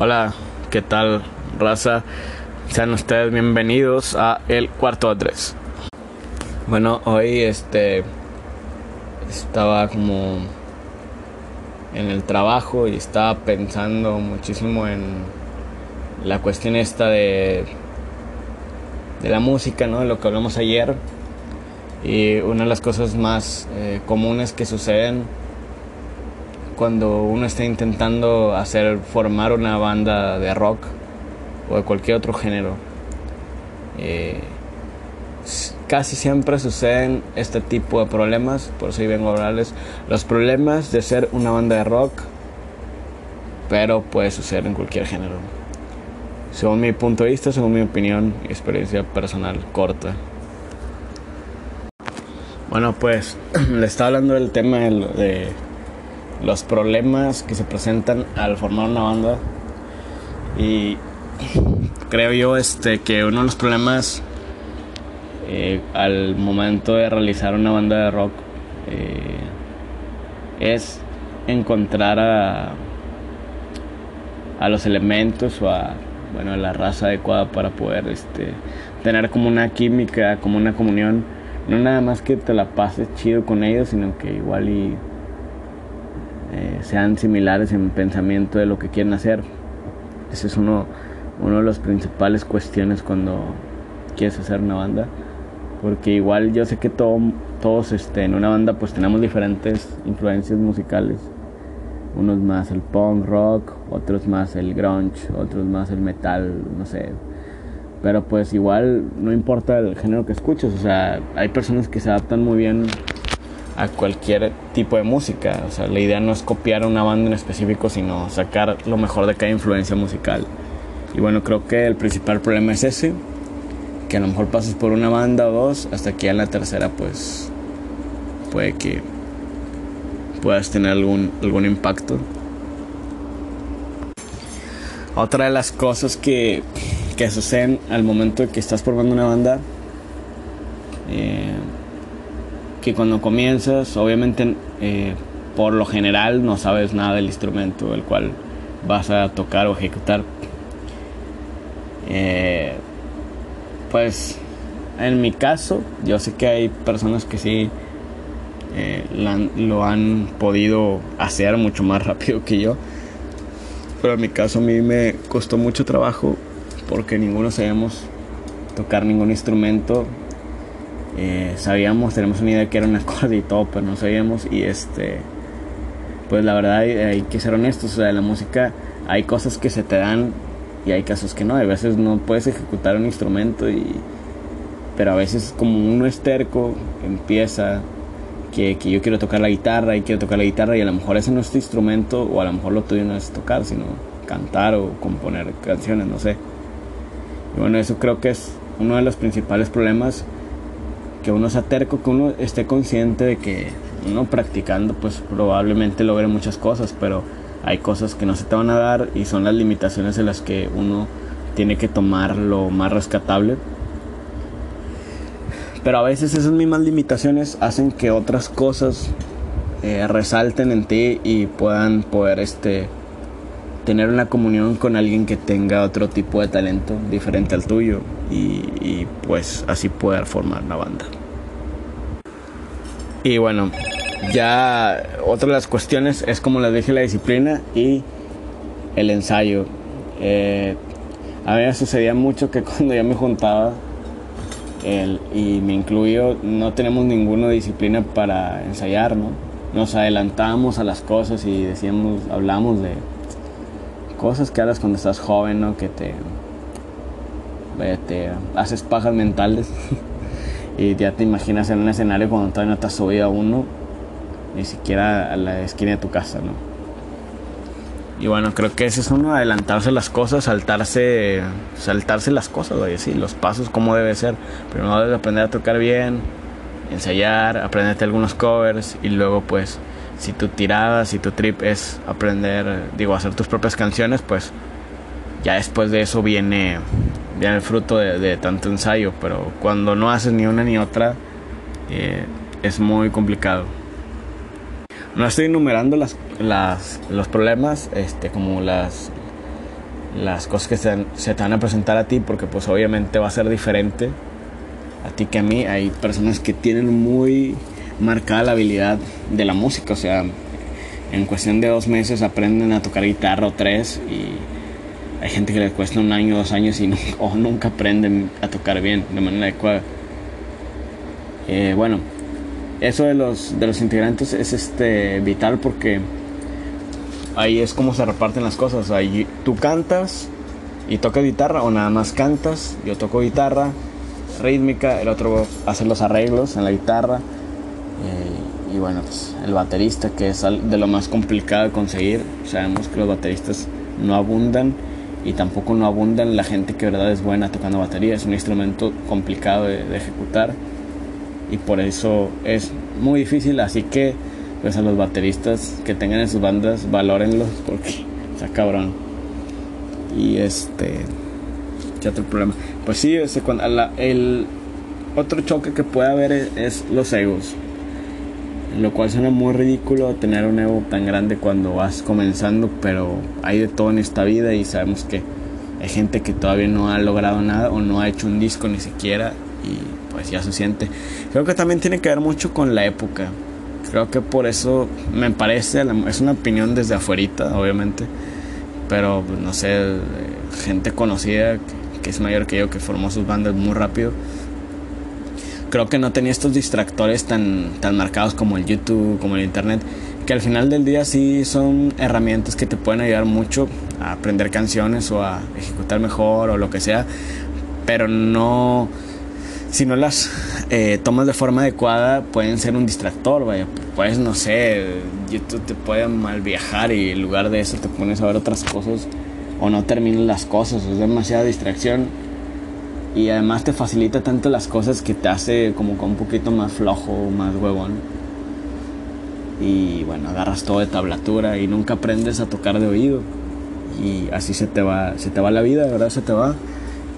Hola, ¿qué tal, raza? Sean ustedes bienvenidos a El Cuarto a Tres. Bueno, hoy este estaba como en el trabajo y estaba pensando muchísimo en la cuestión esta de de la música, ¿no? De lo que hablamos ayer. Y una de las cosas más eh, comunes que suceden cuando uno está intentando hacer formar una banda de rock o de cualquier otro género. Eh, casi siempre suceden este tipo de problemas, por eso vengo a hablarles los problemas de ser una banda de rock, pero puede suceder en cualquier género. Según mi punto de vista, según mi opinión y experiencia personal corta. Bueno, pues le estaba hablando del tema de los problemas que se presentan al formar una banda. Y creo yo este que uno de los problemas eh, al momento de realizar una banda de rock eh, es encontrar a, a los elementos o a bueno la raza adecuada para poder este tener como una química como una comunión. No nada más que te la pases chido con ellos sino que igual y eh, sean similares en pensamiento de lo que quieren hacer. Ese es uno, uno de las principales cuestiones cuando quieres hacer una banda. Porque igual yo sé que todos este, en una banda pues tenemos diferentes influencias musicales. Unos más el punk rock, otros más el grunge, otros más el metal, no sé. Pero pues igual no importa el género que escuches, o sea, hay personas que se adaptan muy bien a cualquier tipo de música. O sea, la idea no es copiar a una banda en específico, sino sacar lo mejor de cada influencia musical. Y bueno, creo que el principal problema es ese, que a lo mejor pases por una banda o dos, hasta que en la tercera pues puede que puedas tener algún, algún impacto. Otra de las cosas que, que suceden al momento de que estás formando una banda, eh, que cuando comienzas, obviamente eh, por lo general no sabes nada del instrumento el cual vas a tocar o ejecutar. Eh, pues en mi caso, yo sé que hay personas que sí eh, lo han podido hacer mucho más rápido que yo. Pero en mi caso a mí me costó mucho trabajo porque ninguno sabemos tocar ningún instrumento eh, sabíamos, tenemos una idea que era un acorde y todo, pero no sabíamos. Y este, pues la verdad hay, que ser honestos. O sea, la música hay cosas que se te dan y hay casos que no. A veces no puedes ejecutar un instrumento, y, pero a veces, como uno es terco, empieza que, que yo quiero tocar la guitarra y quiero tocar la guitarra, y a lo mejor ese no es tu instrumento, o a lo mejor lo tuyo no es tocar, sino cantar o componer canciones, no sé. Y bueno, eso creo que es uno de los principales problemas que uno sea terco, que uno esté consciente de que uno practicando pues probablemente logre muchas cosas, pero hay cosas que no se te van a dar y son las limitaciones en las que uno tiene que tomar lo más rescatable. Pero a veces esas mismas limitaciones hacen que otras cosas eh, resalten en ti y puedan poder este tener una comunión con alguien que tenga otro tipo de talento diferente al tuyo y, y pues así poder formar una banda. Y bueno, ya otra de las cuestiones es como les dije la disciplina y el ensayo. Eh, a mí me sucedía mucho que cuando yo me juntaba el, y me incluyo, no tenemos ninguna disciplina para ensayar, ¿no? Nos adelantábamos a las cosas y decíamos, hablamos de cosas que hablas cuando estás joven, ¿no? Que te, te haces pajas mentales. y ya te imaginas en un escenario cuando todavía no estás subido a uno, ni siquiera a la esquina de tu casa, ¿no? Y bueno, creo que ese es uno, adelantarse las cosas, saltarse, saltarse las cosas, oye, sí, los pasos como debe ser. Primero debes aprender a tocar bien, ensayar, aprenderte algunos covers y luego pues si tu tirada, si tu trip es aprender, digo, hacer tus propias canciones, pues ya después de eso viene viene el fruto de, tanto ensayo, pero cuando no haces ni una ni otra, eh, es muy complicado. No estoy enumerando las, las, los problemas, este, como las, las cosas que se, se, te van a presentar a ti, porque pues obviamente va a ser diferente a ti que a mí. Hay personas que tienen muy marcada la habilidad de la música, o sea, en cuestión de dos meses aprenden a tocar guitarra o tres y hay gente que les cuesta un año, dos años y o nunca aprenden a tocar bien de manera adecuada. Eh, bueno, eso de los, de los integrantes es este, vital porque ahí es como se reparten las cosas. Ahí tú cantas y tocas guitarra o nada más cantas, yo toco guitarra rítmica, el otro hace los arreglos en la guitarra. Y bueno, pues el baterista que es de lo más complicado de conseguir. Sabemos que los bateristas no abundan y tampoco no abundan la gente que verdad es buena tocando batería. Es un instrumento complicado de, ejecutar y por eso es muy difícil. Así que pues a los bateristas que tengan en sus bandas, valórenlos porque está cabrón. Y este, ¿qué otro problema? Pues sí, ese, cuando, el otro choque que puede haber es, los egos. Lo cual suena muy ridículo tener un ego tan grande cuando vas comenzando, pero hay de todo en esta vida y sabemos que hay gente que todavía no ha logrado nada o no ha hecho un disco ni siquiera y pues ya se siente. Creo que también tiene que ver mucho con la época. Creo que por eso me parece, es una opinión desde afuera, obviamente, pero pues, no sé, gente conocida que, es mayor que yo, que formó sus bandas muy rápido. Creo que no tenía estos distractores tan, tan marcados como el YouTube, como el Internet, que al final del día sí son herramientas que te pueden ayudar mucho a aprender canciones o a ejecutar mejor o lo que sea, pero no si no las eh, tomas de forma adecuada, pueden ser un distractor, vaya. Puedes, no sé, YouTube te puede mal viajar y en lugar de eso te pones a ver otras cosas o no terminas las cosas, es demasiada distracción y además te facilita tanto las cosas que te hace como un poquito más flojo, más huevón. Y bueno, agarras todo de tablatura y nunca aprendes a tocar de oído. Y así se te va, se te va la vida, ¿verdad? Se te va.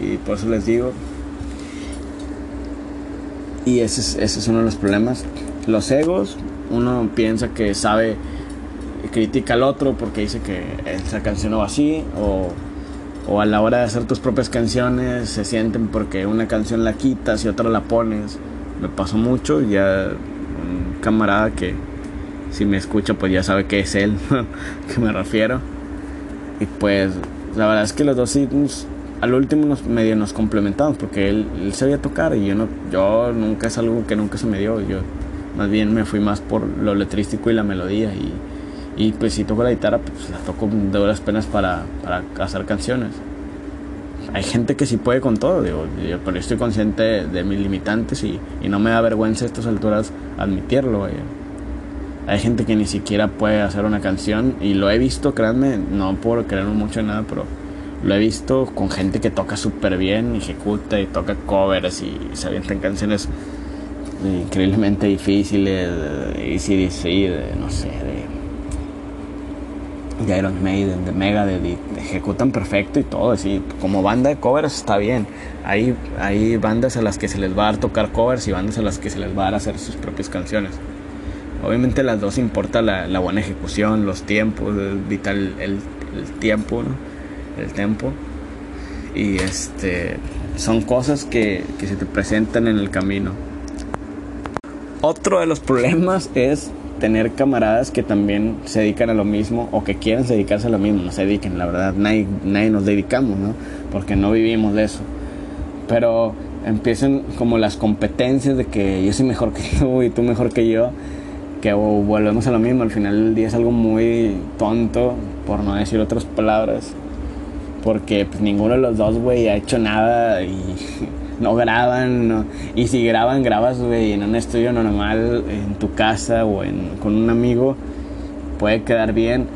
Y por eso les digo, y ese es, ese es uno de los problemas. Los egos, uno piensa que sabe, critica al otro porque dice que esa canción no va así, o, o a la hora de hacer tus propias canciones se sienten porque una canción la quitas y otra la pones. Me pasó mucho, ya un camarada que si me escucha pues ya sabe que es él, que me refiero. Y pues la verdad es que los dos sí al último nos, medio nos complementamos porque él, él, sabía tocar y yo no yo nunca es algo que nunca se me dio yo más bien me fui más por lo letrístico y la melodía y, y pues si toco la guitarra pues la toco de buenas penas para, para hacer canciones. Hay gente que sí puede con todo digo, pero yo estoy consciente de, mis limitantes y, y, no me da vergüenza a estas alturas admitirlo hay gente que ni siquiera puede hacer una canción y lo he visto créanme no puedo creer mucho en nada pero lo he visto con gente que toca súper bien, ejecuta y toca covers y se avientan canciones increíblemente difíciles, de sí de no sé, de, de Iron Maiden, de Mega, de, ejecutan perfecto y todo, así, como banda de covers está bien. Hay, hay bandas a las que se les va a tocar covers y bandas a las que se les va a dar hacer sus propias canciones. Obviamente las dos importa la, la buena ejecución, los tiempos, vital el, el tiempo, ¿no? el tiempo. Y este son cosas que, que se te presentan en el camino. Otro de los problemas es tener camaradas que también se dedican a lo mismo o que quieren dedicarse a lo mismo, no se dediquen, la verdad, nadie, nadie nos dedicamos, ¿no? Porque no vivimos de eso. Pero empiezan como las competencias de que yo soy mejor que tú y tú mejor que yo, que volvemos a lo mismo, al final del día es algo muy tonto, por no decir otras palabras, porque pues, ninguno de los dos, güey, ha hecho nada y no graban. y si graban, grabas, en un estudio normal, en tu casa o con un amigo, puede quedar bien.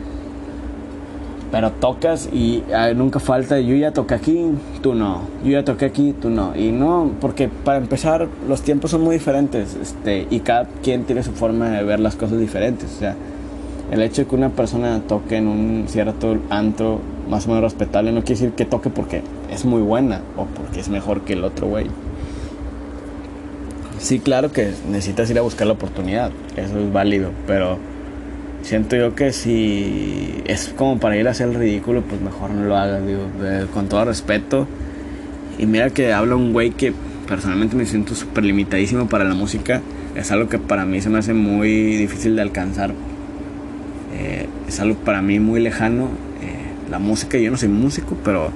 Pero tocas y ah, nunca falta, yo ya toqué aquí, tú no. Yo ya toqué aquí, tú no. Y no, porque para empezar, los tiempos son muy diferentes este, y cada quien tiene su forma de ver las cosas diferentes. O sea, el hecho de que una persona toque en un cierto antro más o menos respetable no quiere decir que toque porque es muy buena o porque es mejor que el otro güey. Sí, claro que necesitas ir a buscar la oportunidad, eso es válido, pero siento yo que si es como para ir a hacer el ridículo, pues mejor no lo hagas, con todo respeto. Y mira que habla un güey que personalmente me siento súper limitadísimo para la música. Es algo que para mí se me hace muy difícil de alcanzar. Eh, es algo para mí muy lejano. Eh, la música, yo no soy músico, pero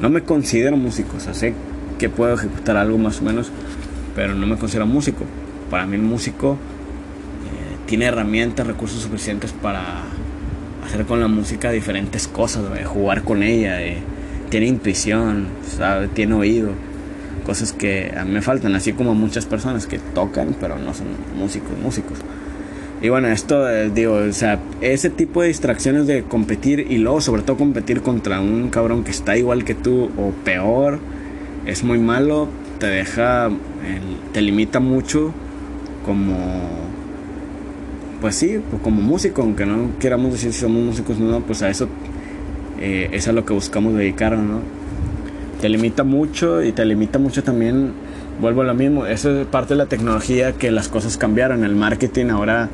no me considero músico. O sea, sé que puedo ejecutar algo más o menos, pero no me considero músico. Para mí el músico eh, tiene herramientas, recursos suficientes para hacer con la música diferentes cosas, jugar con ella, tiene intuición, sabe, tiene oído, cosas que a mí me faltan, así como muchas personas que tocan, pero no son músicos, músicos. Y bueno, esto, eh, digo, o sea, ese tipo de distracciones de competir y luego sobre todo competir contra un cabrón que está igual que tú o peor, es muy malo, te deja, te limita mucho como, pues sí, pues como músico, aunque no queramos decir si somos músicos no, pues a eso eh, es a lo que buscamos dedicarnos, ¿no? Te limita mucho y te limita mucho también, vuelvo a lo mismo, eso es parte de la tecnología que las cosas cambiaron, el marketing ahora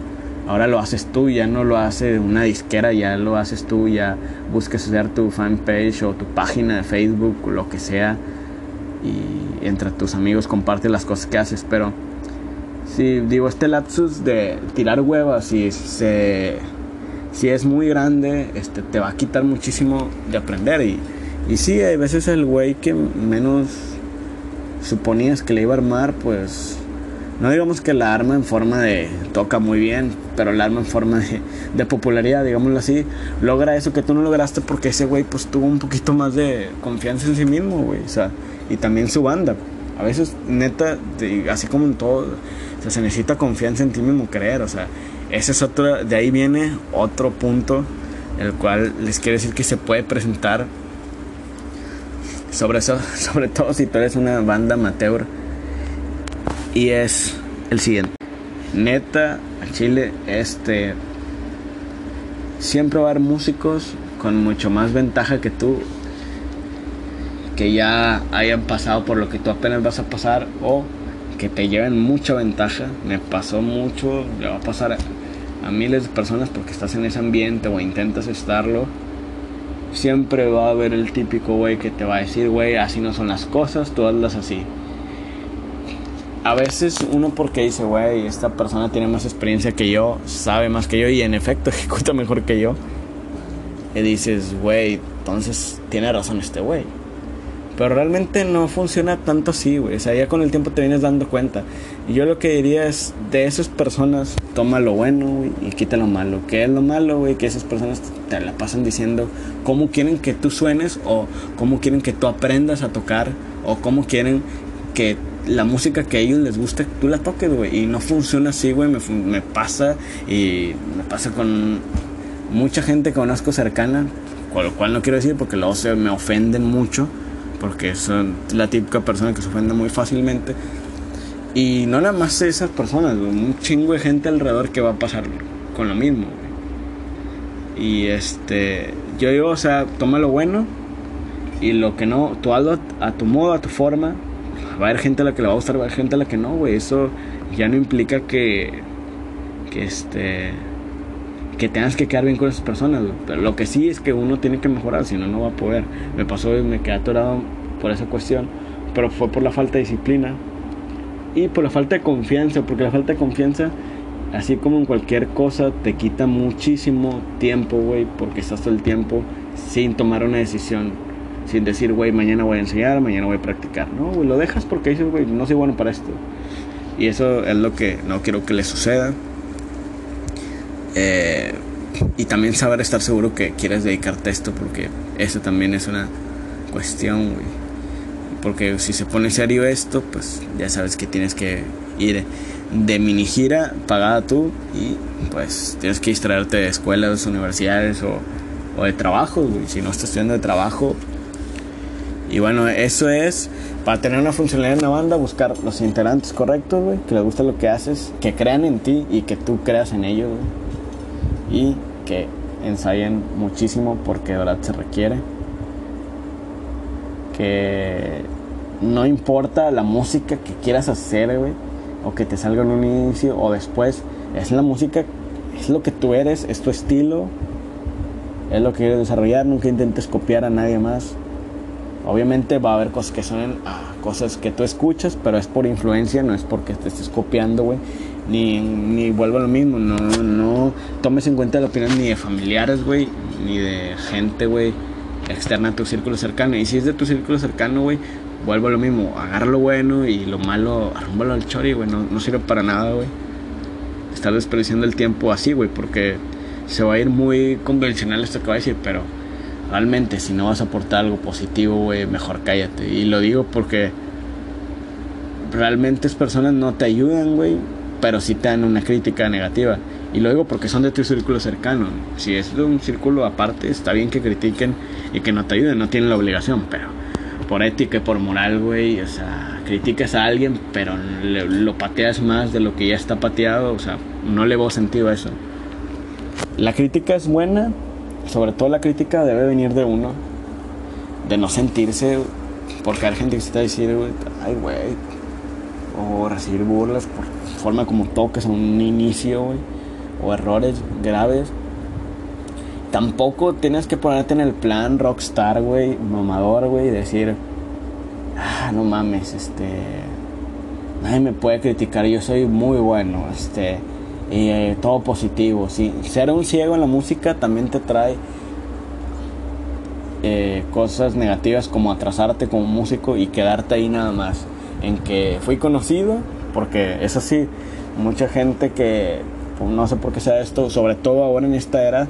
ahora lo haces tú, ya no lo hace una disquera, ya lo haces tú, ya busques hacer tu fanpage o tu página de Facebook, lo que sea, y entre tus amigos comparte las cosas que haces, pero si digo este lapsus de tirar huevas y se si es muy grande, este te va a quitar muchísimo de aprender y y sí, hay veces el güey que menos suponías que le iba a armar, pues no digamos que la arma en forma de toca muy bien, pero el arma en forma de, de, popularidad, digámoslo así, logra eso que tú no lograste porque ese güey pues tuvo un poquito más de confianza en sí mismo, güey, o sea, y también su banda. A veces, neta, así como en todo, se necesita confianza en ti mismo, creer, o sea, ese es otro, de ahí viene otro punto, el cual les quiero decir que se puede presentar, sobre eso, sobre todo si tú eres una banda amateur, y es el siguiente. Neta, a Chile, este. Siempre va a haber músicos con mucho más ventaja que tú, que ya hayan pasado por lo que tú apenas vas a pasar o que te lleven mucha ventaja. Me pasó mucho, le va a pasar a, a miles de personas porque estás en ese ambiente o intentas estarlo. Siempre va a haber el típico güey que te va a decir, güey, así no son las cosas, tú hazlas así a veces uno porque dice, güey, esta persona tiene más experiencia que yo, sabe más que yo y en efecto ejecuta mejor que yo. Y dices, güey, entonces tiene razón este güey. Pero realmente no funciona tanto así, güey. O sea, ya con el tiempo te vienes dando cuenta. Y yo lo que diría es, de esas personas, toma lo bueno, güey, y quita lo malo. ¿Qué es lo malo, güey? Que esas personas te la pasan diciendo cómo quieren que tú suenes o cómo quieren que tú aprendas a tocar o cómo quieren que la música que a ellos les gusta, tú la toques, güey. Y no funciona así, güey. Me, me, pasa y me pasa con mucha gente que conozco cercana, con lo cual no quiero decir porque luego se me ofenden mucho, porque son la típica persona que se ofende muy fácilmente. Y no nada más esas personas, un chingo de gente alrededor que va a pasar con lo mismo, güey. Y este, yo digo, o sea, toma lo bueno y lo que no, tú hazlo a tu modo, a tu forma va a haber gente a la que le va a gustar, va a haber gente a la que no, güey. Eso ya no implica que, que este, que tengas que quedar bien con esas personas, Pero lo que sí es que uno tiene que mejorar, si no, no va a poder. Me pasó me quedé atorado por esa cuestión, pero fue por la falta de disciplina y por la falta de confianza, porque la falta de confianza, así como en cualquier cosa, te quita muchísimo tiempo, güey, porque estás todo el tiempo sin tomar una decisión sin decir, güey, mañana voy a enseñar, mañana voy a practicar. No, güey, lo dejas porque dices, güey, no soy bueno para esto. Y eso es lo que no quiero que le suceda. Eh, y también saber estar seguro que quieres dedicarte a esto, porque eso también es una cuestión, güey. Porque si se pone serio esto, pues ya sabes que tienes que ir de mini gira pagada tú y pues tienes que distraerte de escuelas, universidades o, o de trabajo, güey. Si no estás estudiando de trabajo, y bueno, eso es para tener una funcionalidad en una banda, buscar los integrantes correctos, güey, que les guste lo que haces, que crean en ti y que tú creas en ellos, güey. Y que ensayen muchísimo porque de verdad se requiere. Que no importa la música que quieras hacer, güey, o que te salga en un inicio o después, es la música es lo que tú eres, es tu estilo, es lo que quieres desarrollar, nunca intentes copiar a nadie más. Obviamente va a haber cosas que a cosas que tú escuchas, pero es por influencia, no es porque te estés copiando, güey. Ni, ni vuelvo a lo mismo, no, no tomes en cuenta la opinión ni de familiares, güey, ni de gente, güey, externa a tu círculo cercano. Y si es de tu círculo cercano, güey, vuelvo a lo mismo, agarra lo bueno y lo malo, arrúmbalo al chori, güey, no, no sirve para nada, güey. Estar desperdiciando el tiempo así, güey, porque se va a ir muy convencional esto que va a decir, pero realmente si no vas a aportar algo positivo, güey, mejor cállate. Y lo digo porque realmente es personas no te ayudan, güey, pero sí te dan una crítica negativa. Y lo digo porque son de tu círculo cercano. Si es de un círculo aparte, está bien que critiquen y que no te ayuden, no tienen la obligación, pero por ética y por moral, güey, o sea, criticas a alguien, pero lo pateas más de lo que ya está pateado, o sea, no le veo sentido a eso. La crítica es buena, sobre todo la crítica debe venir de uno, de no sentirse, porque hay gente que se está diciendo, ay, güey, o recibir burlas por forma como toques a un inicio, güey, o errores graves. Tampoco tienes que ponerte en el plan rockstar, güey, mamador, güey, y decir, ah, no mames, este, nadie me puede criticar, yo soy muy bueno, este, y eh, todo positivo. ¿sí? Ser un ciego en la música también te trae eh, cosas negativas como atrasarte como músico y quedarte ahí nada más. En que fui conocido, porque es así, mucha gente que pues, no sé por qué sea esto, sobre todo ahora en esta era,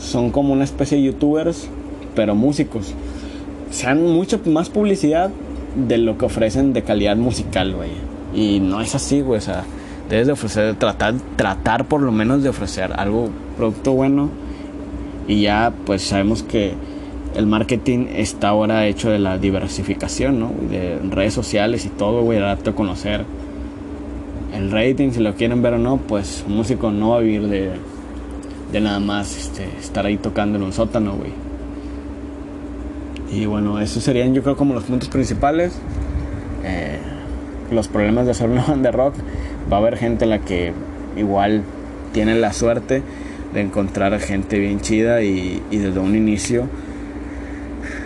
son como una especie de youtubers, pero músicos. Sean mucha más publicidad de lo que ofrecen de calidad musical, güey. Y no es así, güey. O sea, debes de ofrecer, tratar, tratar por lo menos de ofrecer algo, producto bueno. Y ya pues sabemos que el marketing está ahora hecho de la diversificación, ¿no? De redes sociales y todo, güey, darte a conocer. El rating, si lo quieren ver o no, pues un músico no va a vivir de, de nada más este, estar ahí tocando en un sótano, güey. Y bueno, esos serían yo creo como los puntos principales. Eh, los problemas de hacer una banda de rock va a haber gente en la que igual tiene la suerte de encontrar gente bien chida y, desde un inicio.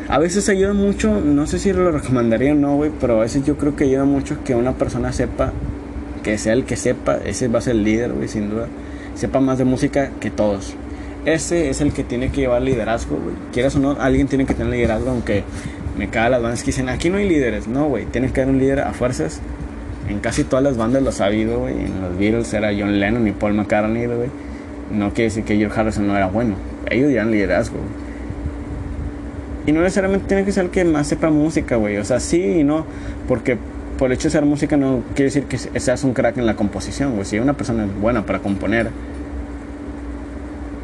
A veces ayuda mucho, no sé si lo recomendaría o no, güey, pero a veces yo creo que ayuda mucho que una persona sepa, que sea el que sepa, ese va a ser el líder, güey, sin duda, sepa más de música que todos. Ese es el que tiene que llevar liderazgo, güey. Quieras o no, alguien tiene que tener liderazgo, aunque me caga las bandas que dicen, aquí no hay líderes. No, güey, tienes que haber un líder a fuerzas en casi todas las bandas lo ha sabido, güey. En los Beatles era John Lennon y Paul McCartney, güey. No quiere decir que George Harrison no era bueno. Ellos ya liderazgo, güey. Y no necesariamente tiene que ser el que más sepa música, güey. O sea, sí y no. Porque por el hecho de ser música no quiere decir que seas un crack en la composición, güey. Si una persona es buena para componer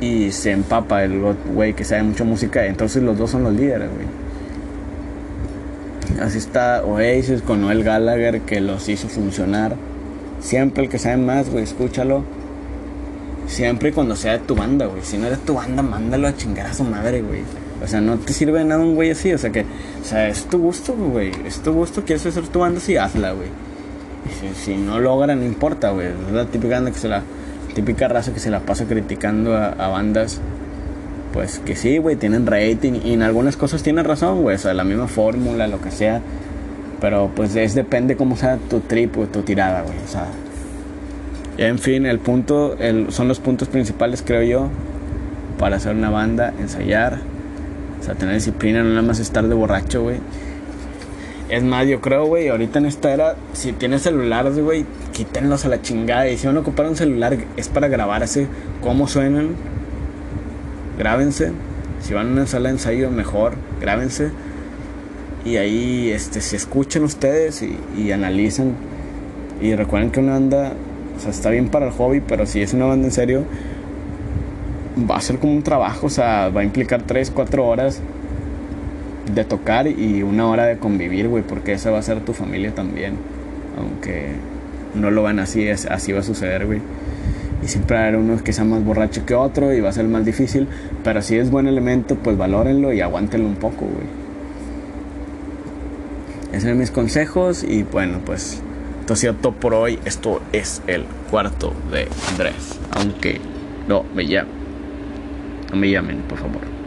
y se empapa el güey que sabe mucho música, entonces los dos son los líderes, güey. Así está Oasis con Noel Gallagher que los hizo funcionar. Siempre el que sabe más, güey, escúchalo. Siempre y cuando sea de tu banda, güey. Si no es de tu banda, mándalo a chingar a su madre, güey. O sea, no te sirve de nada un güey así. O sea, que, o sea, es tu gusto, güey. Es tu gusto, quieres hacer tu banda, sí, hazla, güey. Si, si, no logra, no importa, güey. Es la típica banda que se la, típica raza que se la pasa criticando a, a bandas pues que sí, güey, tienen rating y en algunas cosas tienen razón, güey, o sea, la misma fórmula, lo que sea. Pero pues es depende cómo sea tu trip o tu tirada, güey, o sea. En fin, el punto, el, son los puntos principales, creo yo, para hacer una banda, ensayar, o sea, tener disciplina, no nada más estar de borracho, güey. Es más, yo creo, güey, ahorita en esta era, si tienes celulares, güey, quítenlos a la chingada. Y si van a ocupar un celular, es para grabarse cómo suenan grábense. Si van a una sala de ensayo, mejor, grábense. Y ahí este, se escuchen ustedes y, y analicen. Y recuerden que una banda, o sea, está bien para el hobby, pero si es una banda en serio, va a ser como un trabajo, o sea, va a implicar 3, 4 horas de tocar y una hora de convivir, güey, porque esa va a ser tu familia también. Aunque no lo van así, así va a suceder, güey siempre va a haber uno que sea más borracho que otro y va a ser más difícil, pero si es buen elemento, pues valórenlo y aguántenlo un poco, güey. Esos son mis consejos y bueno, pues esto ha sido todo por hoy. Esto es el cuarto de Andrés, aunque No, me llamen. No me llamen, por favor.